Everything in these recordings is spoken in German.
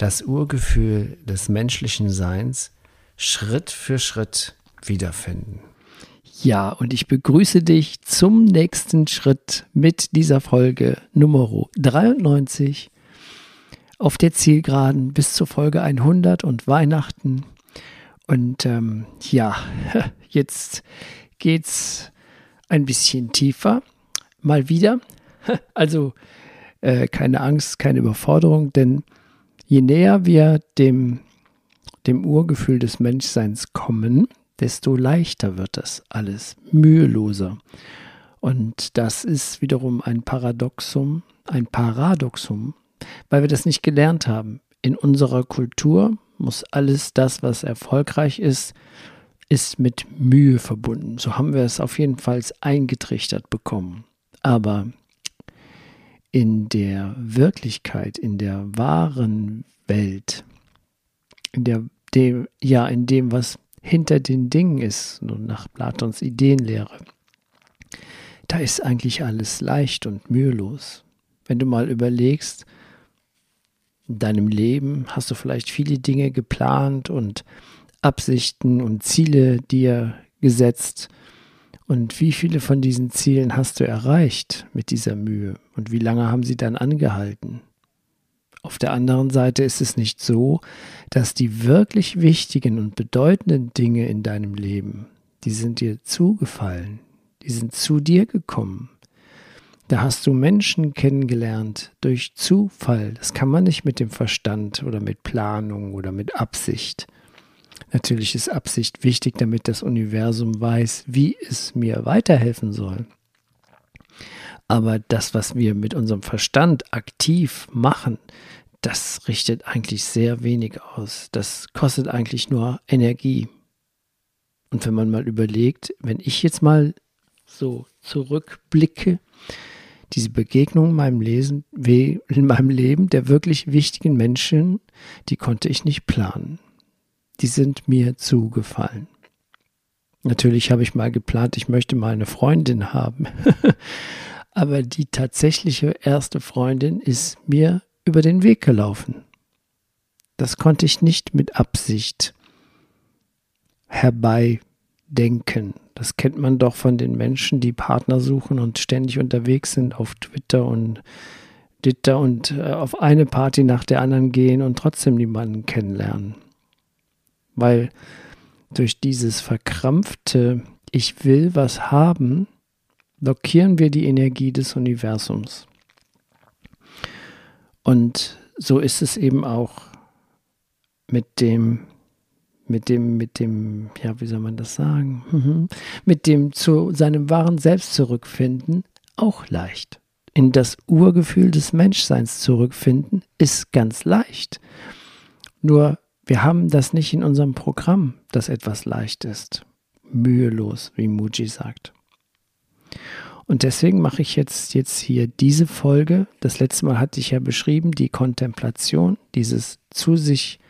das Urgefühl des menschlichen Seins Schritt für Schritt wiederfinden. Ja, und ich begrüße dich zum nächsten Schritt mit dieser Folge Nummer 93 auf der Zielgeraden bis zur Folge 100 und Weihnachten. Und ähm, ja, jetzt geht's ein bisschen tiefer. Mal wieder. Also äh, keine Angst, keine Überforderung, denn je näher wir dem, dem Urgefühl des Menschseins kommen, desto leichter wird das alles, müheloser. Und das ist wiederum ein Paradoxum, ein Paradoxum, weil wir das nicht gelernt haben. In unserer Kultur muss alles das, was erfolgreich ist, ist mit Mühe verbunden. So haben wir es auf jeden Fall eingetrichtert bekommen. Aber in der Wirklichkeit, in der wahren Welt, in der, dem, ja, in dem, was hinter den Dingen ist, nun nach Platons Ideenlehre, da ist eigentlich alles leicht und mühelos. Wenn du mal überlegst, in deinem Leben hast du vielleicht viele Dinge geplant und Absichten und Ziele dir gesetzt. Und wie viele von diesen Zielen hast du erreicht mit dieser Mühe? Und wie lange haben sie dann angehalten? Auf der anderen Seite ist es nicht so, dass die wirklich wichtigen und bedeutenden Dinge in deinem Leben, die sind dir zugefallen, die sind zu dir gekommen. Da hast du Menschen kennengelernt durch Zufall. Das kann man nicht mit dem Verstand oder mit Planung oder mit Absicht. Natürlich ist Absicht wichtig, damit das Universum weiß, wie es mir weiterhelfen soll. Aber das, was wir mit unserem Verstand aktiv machen, das richtet eigentlich sehr wenig aus. Das kostet eigentlich nur Energie. Und wenn man mal überlegt, wenn ich jetzt mal so zurückblicke, diese Begegnung in meinem, Lesen, in meinem Leben der wirklich wichtigen Menschen, die konnte ich nicht planen. Die sind mir zugefallen. Natürlich habe ich mal geplant, ich möchte mal eine Freundin haben. Aber die tatsächliche erste Freundin ist mir über den Weg gelaufen. Das konnte ich nicht mit Absicht herbeidenken. Das kennt man doch von den Menschen, die Partner suchen und ständig unterwegs sind auf Twitter und Twitter und äh, auf eine Party nach der anderen gehen und trotzdem niemanden kennenlernen. Weil durch dieses verkrampfte Ich will was haben, blockieren wir die Energie des Universums. Und so ist es eben auch mit dem mit dem, mit dem, ja, wie soll man das sagen, mit dem zu seinem wahren Selbst zurückfinden auch leicht. In das Urgefühl des Menschseins zurückfinden ist ganz leicht. Nur wir haben das nicht in unserem Programm, dass etwas leicht ist. Mühelos, wie Muji sagt. Und deswegen mache ich jetzt, jetzt hier diese Folge. Das letzte Mal hatte ich ja beschrieben, die Kontemplation, dieses zu sich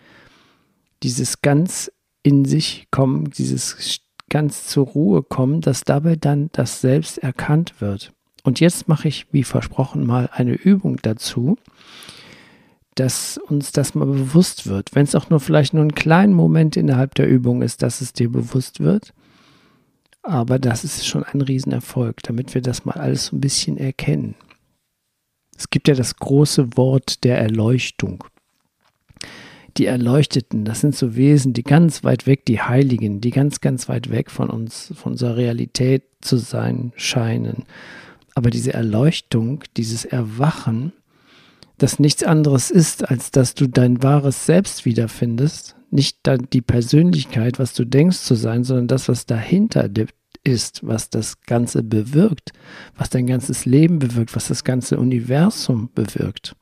dieses ganz in sich kommen, dieses ganz zur Ruhe kommen, dass dabei dann das Selbst erkannt wird. Und jetzt mache ich, wie versprochen, mal eine Übung dazu, dass uns das mal bewusst wird. Wenn es auch nur vielleicht nur einen kleinen Moment innerhalb der Übung ist, dass es dir bewusst wird. Aber das ist schon ein Riesenerfolg, damit wir das mal alles so ein bisschen erkennen. Es gibt ja das große Wort der Erleuchtung die Erleuchteten, das sind so Wesen, die ganz weit weg, die Heiligen, die ganz, ganz weit weg von uns, von unserer Realität zu sein scheinen. Aber diese Erleuchtung, dieses Erwachen, das nichts anderes ist, als dass du dein wahres Selbst wiederfindest, nicht die Persönlichkeit, was du denkst zu sein, sondern das, was dahinter ist, was das Ganze bewirkt, was dein ganzes Leben bewirkt, was das ganze Universum bewirkt.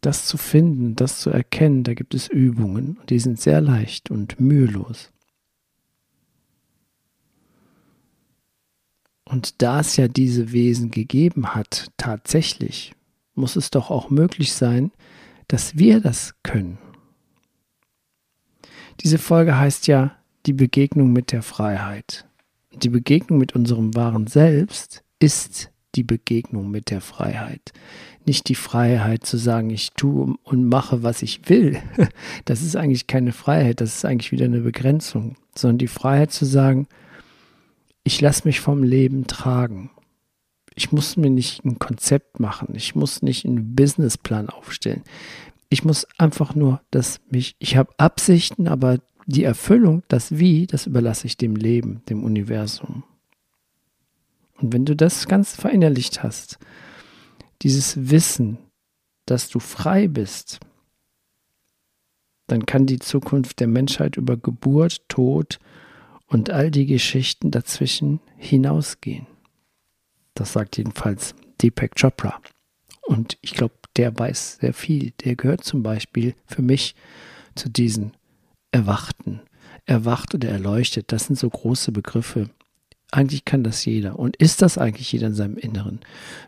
das zu finden, das zu erkennen, da gibt es Übungen, die sind sehr leicht und mühelos. Und da es ja diese Wesen gegeben hat, tatsächlich, muss es doch auch möglich sein, dass wir das können. Diese Folge heißt ja die Begegnung mit der Freiheit. Die Begegnung mit unserem wahren Selbst ist die Begegnung mit der Freiheit. Nicht die Freiheit zu sagen, ich tue und mache, was ich will. Das ist eigentlich keine Freiheit, das ist eigentlich wieder eine Begrenzung, sondern die Freiheit zu sagen, ich lasse mich vom Leben tragen. Ich muss mir nicht ein Konzept machen, ich muss nicht einen Businessplan aufstellen. Ich muss einfach nur, dass mich, ich habe Absichten, aber die Erfüllung, das Wie, das überlasse ich dem Leben, dem Universum. Und wenn du das ganz verinnerlicht hast, dieses Wissen, dass du frei bist, dann kann die Zukunft der Menschheit über Geburt, Tod und all die Geschichten dazwischen hinausgehen. Das sagt jedenfalls Deepak Chopra. Und ich glaube, der weiß sehr viel. Der gehört zum Beispiel für mich zu diesen Erwachten. Erwacht oder erleuchtet, das sind so große Begriffe. Eigentlich kann das jeder. Und ist das eigentlich jeder in seinem Inneren?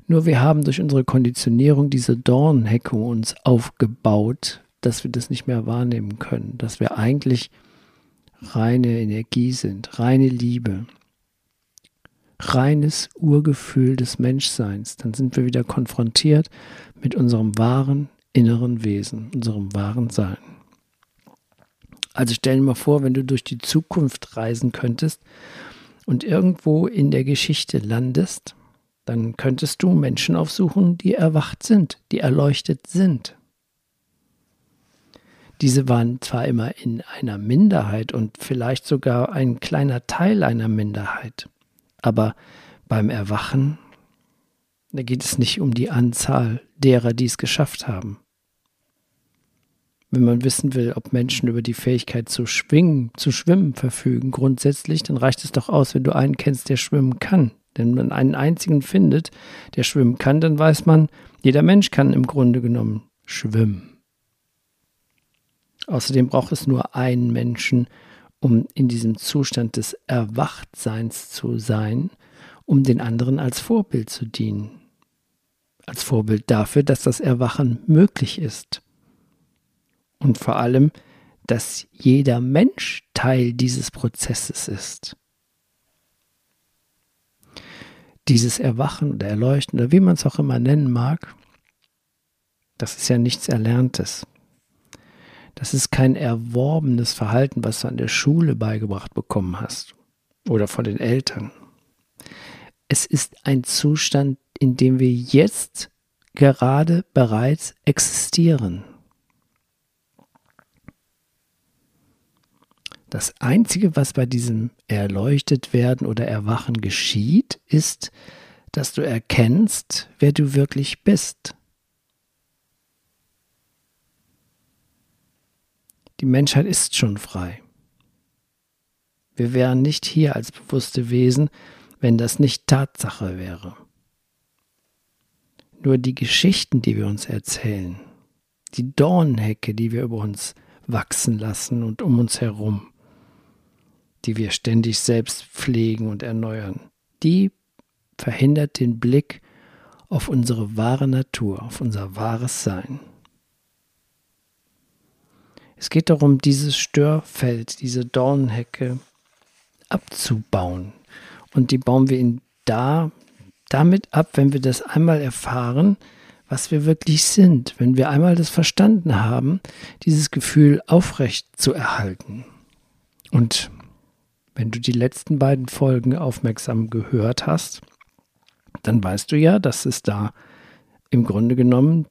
Nur wir haben durch unsere Konditionierung diese Dornhecke uns aufgebaut, dass wir das nicht mehr wahrnehmen können. Dass wir eigentlich reine Energie sind, reine Liebe, reines Urgefühl des Menschseins. Dann sind wir wieder konfrontiert mit unserem wahren inneren Wesen, unserem wahren Sein. Also stell dir mal vor, wenn du durch die Zukunft reisen könntest und irgendwo in der Geschichte landest, dann könntest du Menschen aufsuchen, die erwacht sind, die erleuchtet sind. Diese waren zwar immer in einer Minderheit und vielleicht sogar ein kleiner Teil einer Minderheit, aber beim Erwachen, da geht es nicht um die Anzahl derer, die es geschafft haben. Wenn man wissen will, ob Menschen über die Fähigkeit zu schwingen, zu schwimmen verfügen, grundsätzlich, dann reicht es doch aus, wenn du einen kennst, der schwimmen kann. Denn wenn man einen einzigen findet, der schwimmen kann, dann weiß man, jeder Mensch kann im Grunde genommen schwimmen. Außerdem braucht es nur einen Menschen, um in diesem Zustand des Erwachtseins zu sein, um den anderen als Vorbild zu dienen. Als Vorbild dafür, dass das Erwachen möglich ist. Und vor allem, dass jeder Mensch Teil dieses Prozesses ist. Dieses Erwachen oder Erleuchten oder wie man es auch immer nennen mag, das ist ja nichts Erlerntes. Das ist kein erworbenes Verhalten, was du an der Schule beigebracht bekommen hast oder von den Eltern. Es ist ein Zustand, in dem wir jetzt gerade bereits existieren. Das Einzige, was bei diesem Erleuchtet werden oder Erwachen geschieht, ist, dass du erkennst, wer du wirklich bist. Die Menschheit ist schon frei. Wir wären nicht hier als bewusste Wesen, wenn das nicht Tatsache wäre. Nur die Geschichten, die wir uns erzählen, die Dornhecke, die wir über uns wachsen lassen und um uns herum, die wir ständig selbst pflegen und erneuern, die verhindert den Blick auf unsere wahre Natur, auf unser wahres Sein. Es geht darum, dieses Störfeld, diese Dornhecke abzubauen. Und die bauen wir in da, damit ab, wenn wir das einmal erfahren, was wir wirklich sind, wenn wir einmal das verstanden haben, dieses Gefühl aufrecht zu erhalten. Und wenn du die letzten beiden Folgen aufmerksam gehört hast, dann weißt du ja, dass es da im Grunde genommen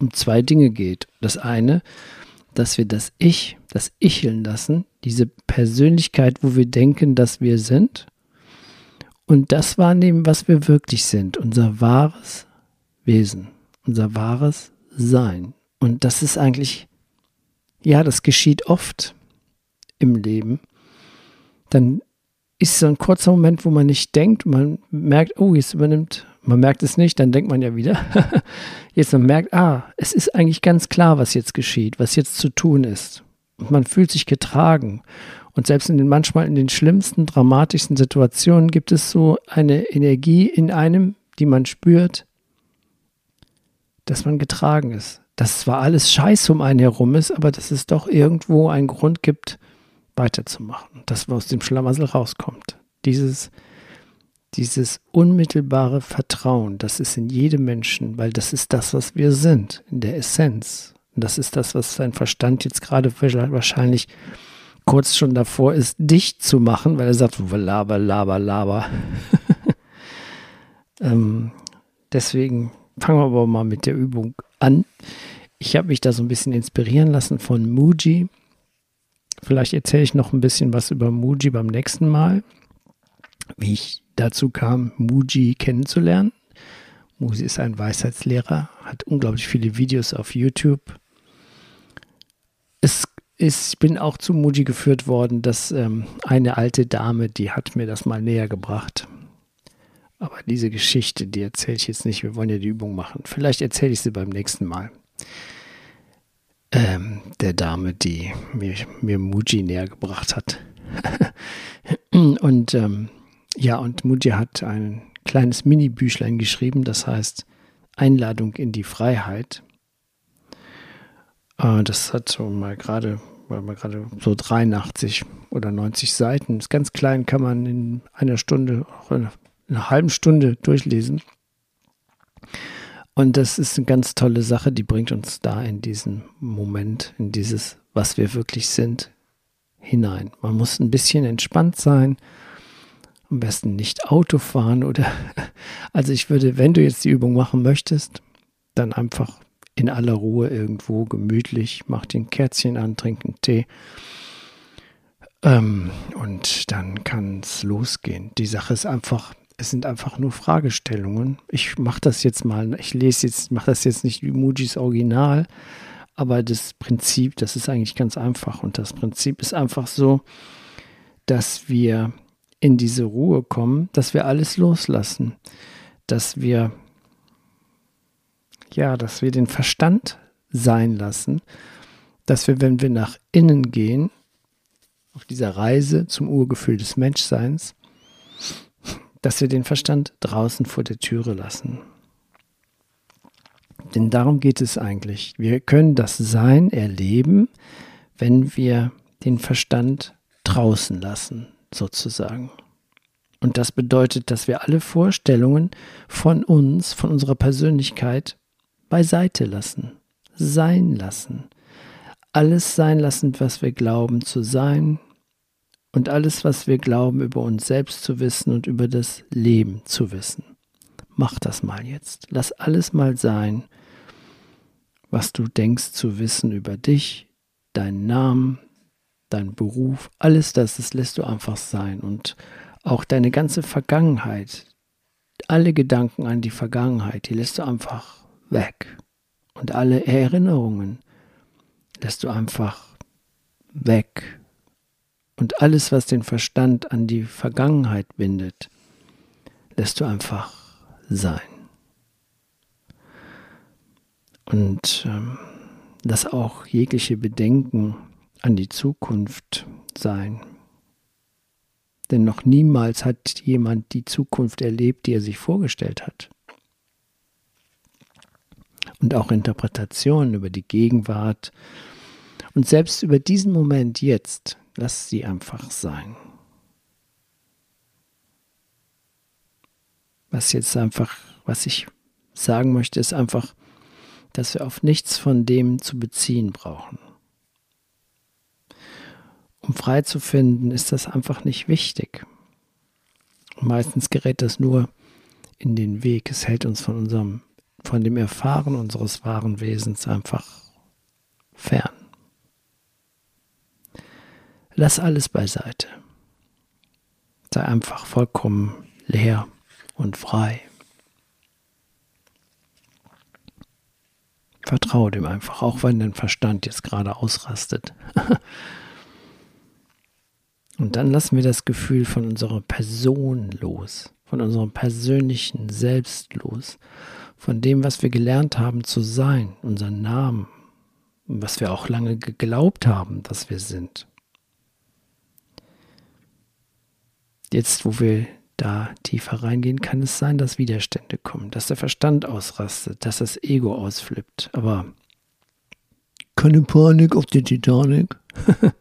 um zwei Dinge geht. Das eine, dass wir das Ich, das Icheln lassen, diese Persönlichkeit, wo wir denken, dass wir sind, und das wahrnehmen, was wir wirklich sind, unser wahres Wesen, unser wahres Sein. Und das ist eigentlich, ja, das geschieht oft im Leben, dann ist so ein kurzer Moment, wo man nicht denkt, man merkt, oh, jetzt übernimmt Man merkt es nicht, dann denkt man ja wieder. jetzt man merkt, ah, es ist eigentlich ganz klar, was jetzt geschieht, was jetzt zu tun ist. Und man fühlt sich getragen. Und selbst in den manchmal in den schlimmsten, dramatischsten Situationen gibt es so eine Energie in einem, die man spürt, dass man getragen ist. Dass zwar alles Scheiße um einen herum ist, aber dass es doch irgendwo einen Grund gibt, weiterzumachen. Dass man aus dem Schlamassel rauskommt. Dieses, dieses unmittelbare Vertrauen, das ist in jedem Menschen, weil das ist das, was wir sind, in der Essenz. Und das ist das, was sein Verstand jetzt gerade wahrscheinlich kurz schon davor ist, dicht zu machen, weil er sagt, laber, laber, laber. ähm, deswegen fangen wir aber mal mit der Übung an. Ich habe mich da so ein bisschen inspirieren lassen von Muji. Vielleicht erzähle ich noch ein bisschen was über Muji beim nächsten Mal, wie ich dazu kam, Muji kennenzulernen. Muji ist ein Weisheitslehrer, hat unglaublich viele Videos auf YouTube. Es ist, ich bin auch zu Muji geführt worden, dass ähm, eine alte Dame, die hat mir das mal näher gebracht. Aber diese Geschichte, die erzähle ich jetzt nicht. Wir wollen ja die Übung machen. Vielleicht erzähle ich sie beim nächsten Mal. Ähm, der Dame, die mir, mir Muji näher gebracht hat. und ähm, ja, und Muji hat ein kleines Mini-Büchlein geschrieben, das heißt Einladung in die Freiheit. Äh, das hat so mal gerade man gerade so 83 oder 90 Seiten, ist ganz klein, kann man in einer Stunde, auch in einer halben Stunde durchlesen. Und das ist eine ganz tolle Sache, die bringt uns da in diesen Moment, in dieses, was wir wirklich sind, hinein. Man muss ein bisschen entspannt sein, am besten nicht Auto fahren oder, also ich würde, wenn du jetzt die Übung machen möchtest, dann einfach in aller Ruhe irgendwo gemütlich, mach den Kerzchen an, trink einen Tee. Ähm, und dann kann es losgehen. Die Sache ist einfach, es sind einfach nur Fragestellungen. Ich mache das jetzt mal, ich lese jetzt, mache das jetzt nicht wie Mujis Original, aber das Prinzip, das ist eigentlich ganz einfach. Und das Prinzip ist einfach so, dass wir in diese Ruhe kommen, dass wir alles loslassen, dass wir ja, dass wir den Verstand sein lassen, dass wir, wenn wir nach innen gehen, auf dieser Reise zum Urgefühl des Menschseins, dass wir den Verstand draußen vor der Türe lassen. Denn darum geht es eigentlich. Wir können das Sein erleben, wenn wir den Verstand draußen lassen, sozusagen. Und das bedeutet, dass wir alle Vorstellungen von uns, von unserer Persönlichkeit beiseite lassen, sein lassen, alles sein lassen, was wir glauben zu sein und alles, was wir glauben über uns selbst zu wissen und über das Leben zu wissen. Mach das mal jetzt. Lass alles mal sein, was du denkst zu wissen über dich, deinen Namen, deinen Beruf, alles das, das lässt du einfach sein und auch deine ganze Vergangenheit, alle Gedanken an die Vergangenheit, die lässt du einfach weg. Und alle Erinnerungen lässt du einfach weg. Und alles, was den Verstand an die Vergangenheit bindet, lässt du einfach sein. Und ähm, lass auch jegliche Bedenken an die Zukunft sein. Denn noch niemals hat jemand die Zukunft erlebt, die er sich vorgestellt hat und auch Interpretationen über die Gegenwart. Und selbst über diesen Moment jetzt, lass sie einfach sein. Was jetzt einfach, was ich sagen möchte, ist einfach, dass wir auf nichts von dem zu beziehen brauchen. Um frei zu finden, ist das einfach nicht wichtig. Meistens gerät das nur in den Weg. Es hält uns von unserem von dem Erfahren unseres wahren Wesens einfach fern. Lass alles beiseite. Sei einfach vollkommen leer und frei. Vertraue dem einfach, auch wenn dein Verstand jetzt gerade ausrastet. und dann lassen wir das Gefühl von unserer Person los, von unserem persönlichen Selbst los, von dem, was wir gelernt haben zu sein, unseren Namen, was wir auch lange geglaubt haben, dass wir sind. Jetzt, wo wir da tiefer reingehen, kann es sein, dass Widerstände kommen, dass der Verstand ausrastet, dass das Ego ausflippt. Aber keine Panik auf die Titanic.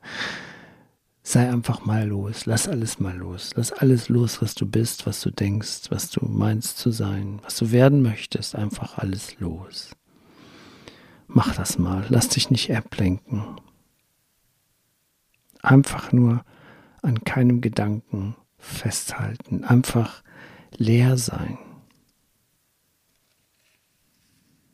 Sei einfach mal los, lass alles mal los, lass alles los, was du bist, was du denkst, was du meinst zu sein, was du werden möchtest, einfach alles los. Mach das mal, lass dich nicht ablenken. Einfach nur an keinem Gedanken festhalten, einfach leer sein.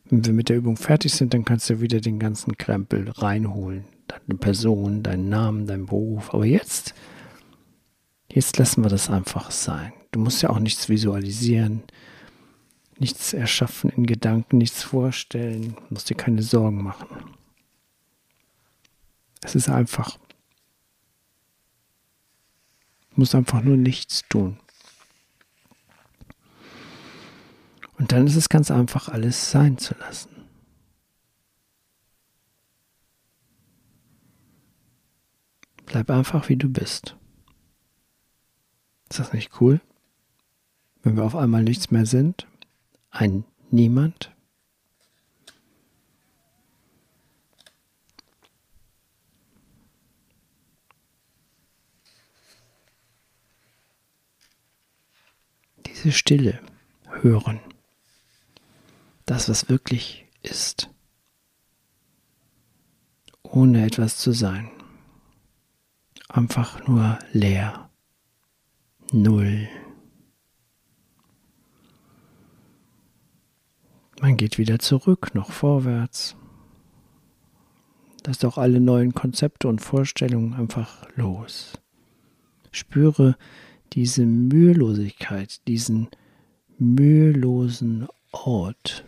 Wenn wir mit der Übung fertig sind, dann kannst du wieder den ganzen Krempel reinholen. Deine Person, deinen Namen, deinen Beruf. Aber jetzt, jetzt lassen wir das einfach sein. Du musst ja auch nichts visualisieren, nichts erschaffen in Gedanken, nichts vorstellen, du musst dir keine Sorgen machen. Es ist einfach. Du musst einfach nur nichts tun. Und dann ist es ganz einfach, alles sein zu lassen. Bleib einfach wie du bist. Ist das nicht cool? Wenn wir auf einmal nichts mehr sind, ein Niemand. Diese Stille hören das, was wirklich ist, ohne etwas zu sein. Einfach nur leer. Null. Man geht wieder zurück, noch vorwärts. Lass doch alle neuen Konzepte und Vorstellungen einfach los. Spüre diese Mühelosigkeit, diesen mühelosen Ort.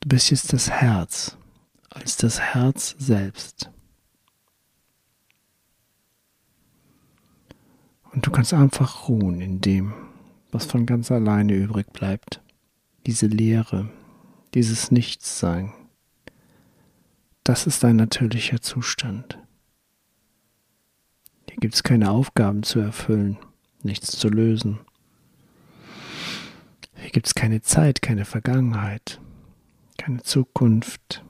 Du bist jetzt das Herz, als das Herz selbst. Und du kannst einfach ruhen in dem, was von ganz alleine übrig bleibt. Diese Leere, dieses Nichtssein. Das ist dein natürlicher Zustand. Hier gibt es keine Aufgaben zu erfüllen, nichts zu lösen. Hier gibt es keine Zeit, keine Vergangenheit, keine Zukunft.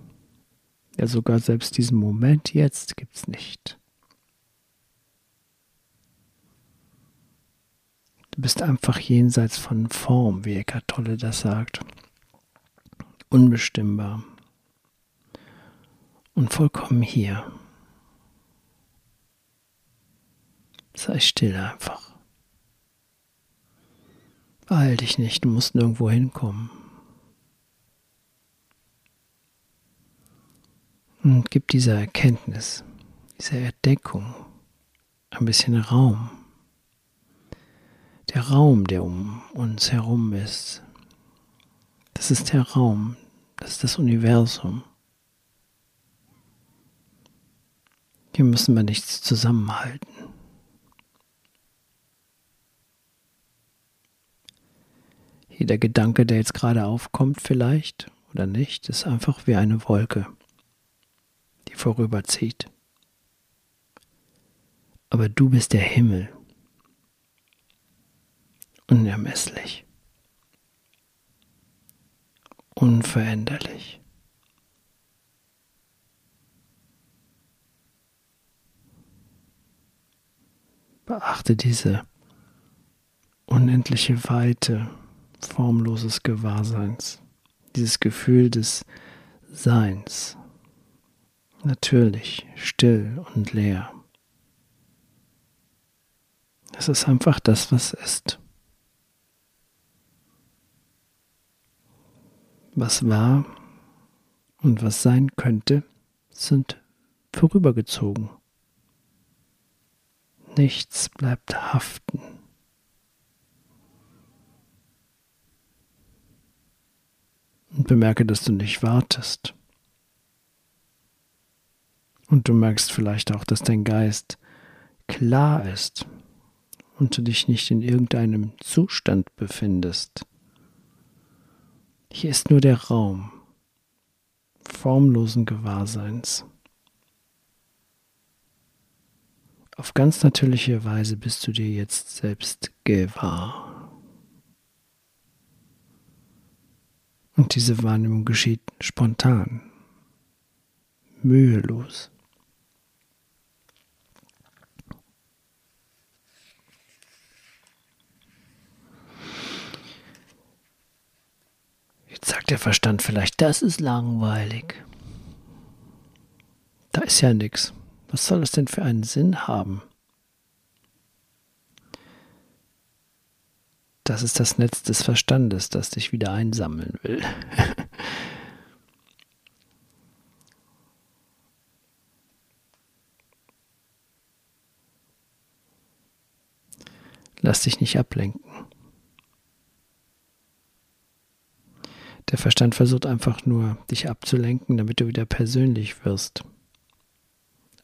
Ja, sogar selbst diesen Moment jetzt gibt es nicht. Du bist einfach jenseits von Form, wie Eckhart Tolle das sagt. Unbestimmbar. Und vollkommen hier. Sei still einfach. Beeil dich nicht, du musst nirgendwo hinkommen. Und gib dieser Erkenntnis, dieser Entdeckung ein bisschen Raum. Der Raum, der um uns herum ist, das ist der Raum, das ist das Universum. Hier müssen wir nichts zusammenhalten. Jeder Gedanke, der jetzt gerade aufkommt, vielleicht oder nicht, ist einfach wie eine Wolke vorüberzieht. Aber du bist der Himmel, unermesslich, unveränderlich. Beachte diese unendliche Weite formloses Gewahrseins, dieses Gefühl des Seins natürlich, still und leer. Es ist einfach das, was ist. Was war und was sein könnte, sind vorübergezogen. Nichts bleibt haften. Und bemerke, dass du nicht wartest. Und du merkst vielleicht auch, dass dein Geist klar ist und du dich nicht in irgendeinem Zustand befindest. Hier ist nur der Raum formlosen Gewahrseins. Auf ganz natürliche Weise bist du dir jetzt selbst gewahr. Und diese Wahrnehmung geschieht spontan, mühelos. Jetzt sagt der Verstand vielleicht, das ist langweilig. Da ist ja nichts. Was soll es denn für einen Sinn haben? Das ist das Netz des Verstandes, das dich wieder einsammeln will. Lass dich nicht ablenken. Der Verstand versucht einfach nur, dich abzulenken, damit du wieder persönlich wirst.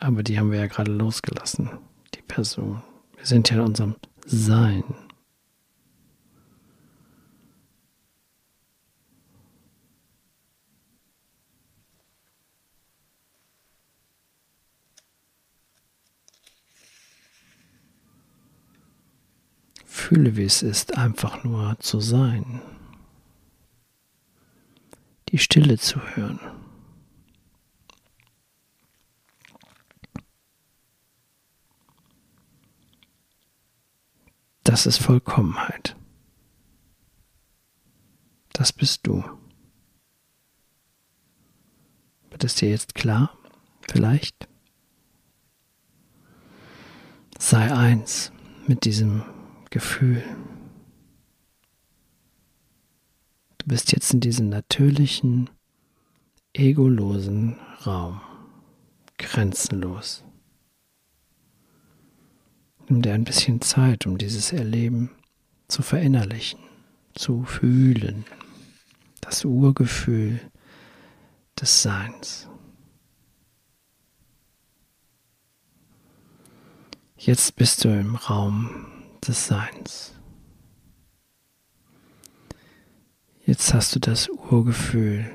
Aber die haben wir ja gerade losgelassen, die Person. Wir sind ja in unserem Sein. Fühle, wie es ist, einfach nur zu sein die Stille zu hören. Das ist Vollkommenheit. Das bist du. Wird es dir jetzt klar? Vielleicht? Sei eins mit diesem Gefühl. Du bist jetzt in diesem natürlichen, egolosen Raum, grenzenlos. Nimm dir ein bisschen Zeit, um dieses Erleben zu verinnerlichen, zu fühlen, das Urgefühl des Seins. Jetzt bist du im Raum des Seins. Jetzt hast du das Urgefühl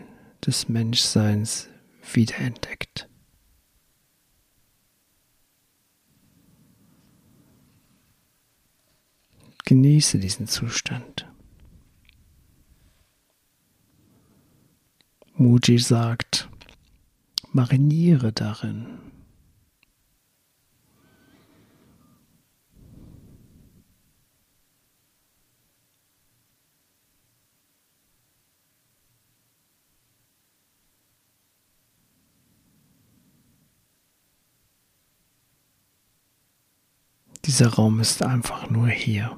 des Menschseins wiederentdeckt. Genieße diesen Zustand. Muji sagt, mariniere darin. Dieser Raum ist einfach nur hier.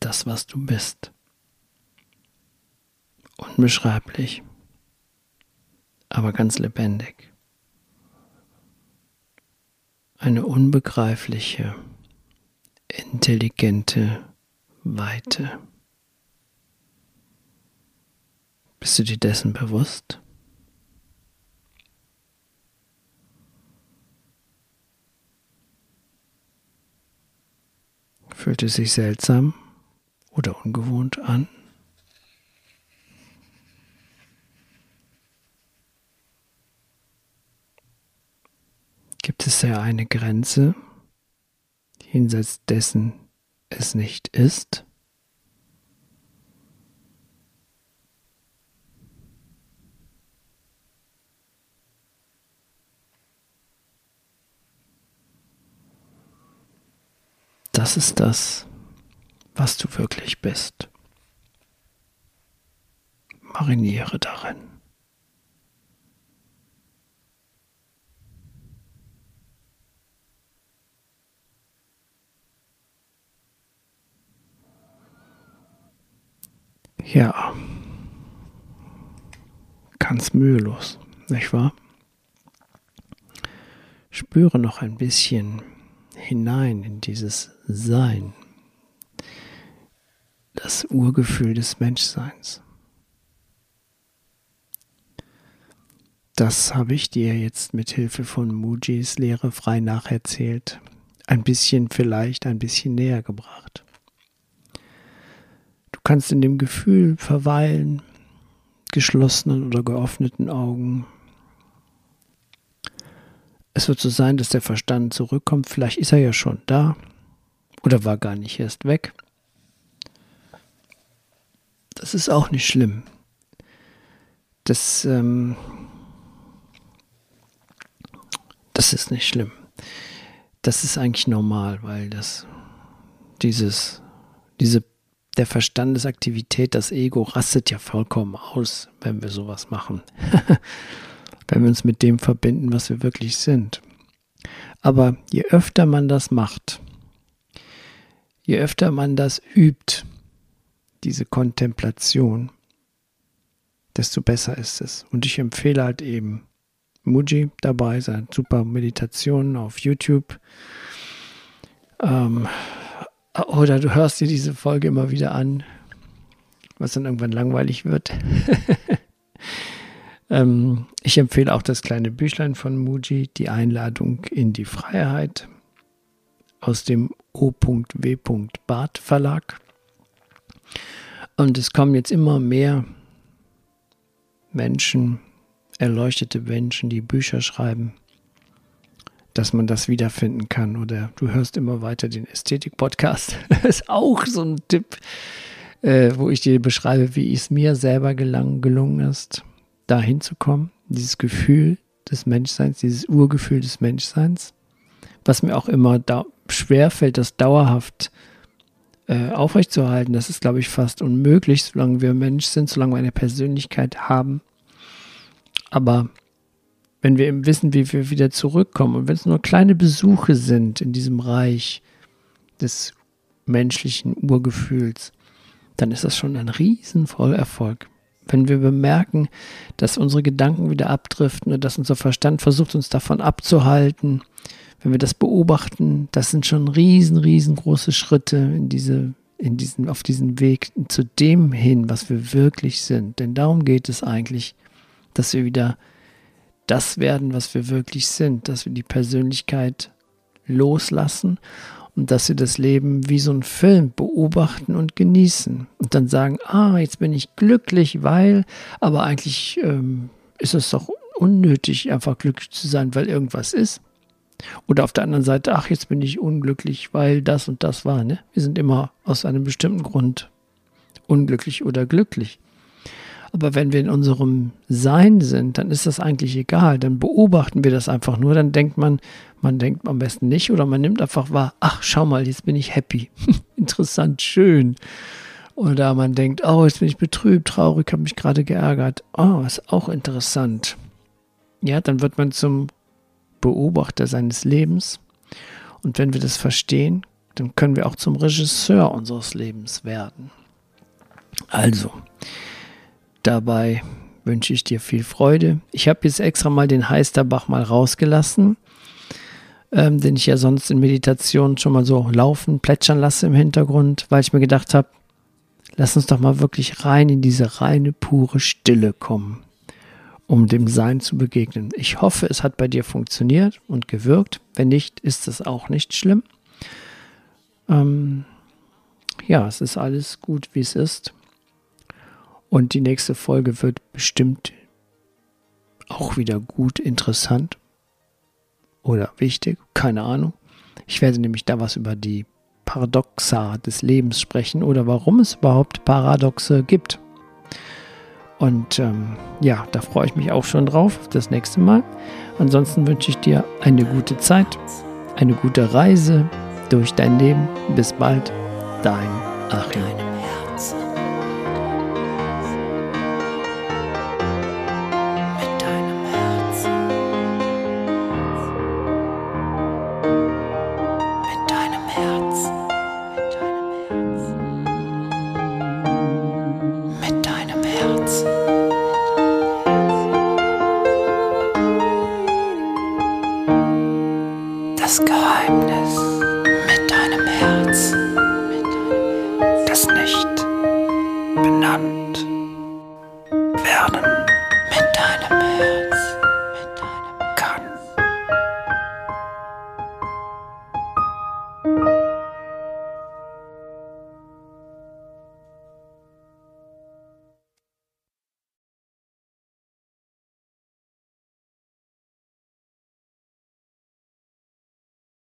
Das, was du bist. Unbeschreiblich, aber ganz lebendig. Eine unbegreifliche, intelligente Weite. Bist du dir dessen bewusst? Fühlt es sich seltsam oder ungewohnt an? Gibt es ja eine Grenze, jenseits dessen es nicht ist? Das ist das, was du wirklich bist. Mariniere darin. Ja, ganz mühelos, nicht wahr? Spüre noch ein bisschen hinein in dieses Sein, das Urgefühl des Menschseins. das habe ich dir jetzt mit Hilfe von Mujis Lehre frei nacherzählt, ein bisschen vielleicht ein bisschen näher gebracht. Du kannst in dem Gefühl verweilen, geschlossenen oder geöffneten Augen. Es wird so sein, dass der Verstand zurückkommt, vielleicht ist er ja schon da oder war gar nicht erst weg. Das ist auch nicht schlimm. Das ähm, das ist nicht schlimm. Das ist eigentlich normal, weil das dieses, diese, der Verstandesaktivität, das Ego rastet ja vollkommen aus, wenn wir sowas machen. wenn wir uns mit dem verbinden, was wir wirklich sind. Aber je öfter man das macht, je öfter man das übt, diese Kontemplation, desto besser ist es. Und ich empfehle halt eben, Muji dabei, seine super Meditationen auf YouTube. Ähm, oder du hörst dir diese Folge immer wieder an, was dann irgendwann langweilig wird. ähm, ich empfehle auch das kleine Büchlein von Muji, die Einladung in die Freiheit aus dem O.W. Bart Verlag. Und es kommen jetzt immer mehr Menschen, erleuchtete Menschen, die Bücher schreiben, dass man das wiederfinden kann. Oder du hörst immer weiter den Ästhetik-Podcast. Das ist auch so ein Tipp, äh, wo ich dir beschreibe, wie es mir selber gelang, gelungen ist, da hinzukommen. Dieses Gefühl des Menschseins, dieses Urgefühl des Menschseins, was mir auch immer da schwerfällt, das dauerhaft äh, aufrechtzuerhalten. Das ist, glaube ich, fast unmöglich, solange wir Mensch sind, solange wir eine Persönlichkeit haben aber wenn wir eben wissen, wie wir wieder zurückkommen und wenn es nur kleine Besuche sind in diesem Reich des menschlichen Urgefühls, dann ist das schon ein riesenvoller Erfolg. Wenn wir bemerken, dass unsere Gedanken wieder abdriften und dass unser Verstand versucht, uns davon abzuhalten, wenn wir das beobachten, das sind schon riesen, riesengroße Schritte in diese, in diesen, auf diesen Weg zu dem hin, was wir wirklich sind. Denn darum geht es eigentlich dass wir wieder das werden, was wir wirklich sind, dass wir die Persönlichkeit loslassen und dass wir das Leben wie so ein Film beobachten und genießen und dann sagen, ah, jetzt bin ich glücklich, weil, aber eigentlich ähm, ist es doch unnötig, einfach glücklich zu sein, weil irgendwas ist. Oder auf der anderen Seite, ach, jetzt bin ich unglücklich, weil das und das war. Ne? Wir sind immer aus einem bestimmten Grund unglücklich oder glücklich. Aber wenn wir in unserem Sein sind, dann ist das eigentlich egal. Dann beobachten wir das einfach nur. Dann denkt man, man denkt am besten nicht oder man nimmt einfach wahr, ach, schau mal, jetzt bin ich happy. Interessant, schön. Oder man denkt, oh, jetzt bin ich betrübt, traurig, habe mich gerade geärgert. Oh, ist auch interessant. Ja, dann wird man zum Beobachter seines Lebens. Und wenn wir das verstehen, dann können wir auch zum Regisseur unseres Lebens werden. Also, Dabei wünsche ich dir viel Freude. Ich habe jetzt extra mal den Heisterbach mal rausgelassen, ähm, den ich ja sonst in Meditation schon mal so laufen, plätschern lasse im Hintergrund, weil ich mir gedacht habe, lass uns doch mal wirklich rein in diese reine, pure Stille kommen, um dem Sein zu begegnen. Ich hoffe, es hat bei dir funktioniert und gewirkt. Wenn nicht, ist es auch nicht schlimm. Ähm, ja, es ist alles gut, wie es ist. Und die nächste Folge wird bestimmt auch wieder gut, interessant oder wichtig, keine Ahnung. Ich werde nämlich da was über die Paradoxa des Lebens sprechen oder warum es überhaupt Paradoxe gibt. Und ähm, ja, da freue ich mich auch schon drauf, das nächste Mal. Ansonsten wünsche ich dir eine gute Zeit, eine gute Reise durch dein Leben. Bis bald, dein Achim.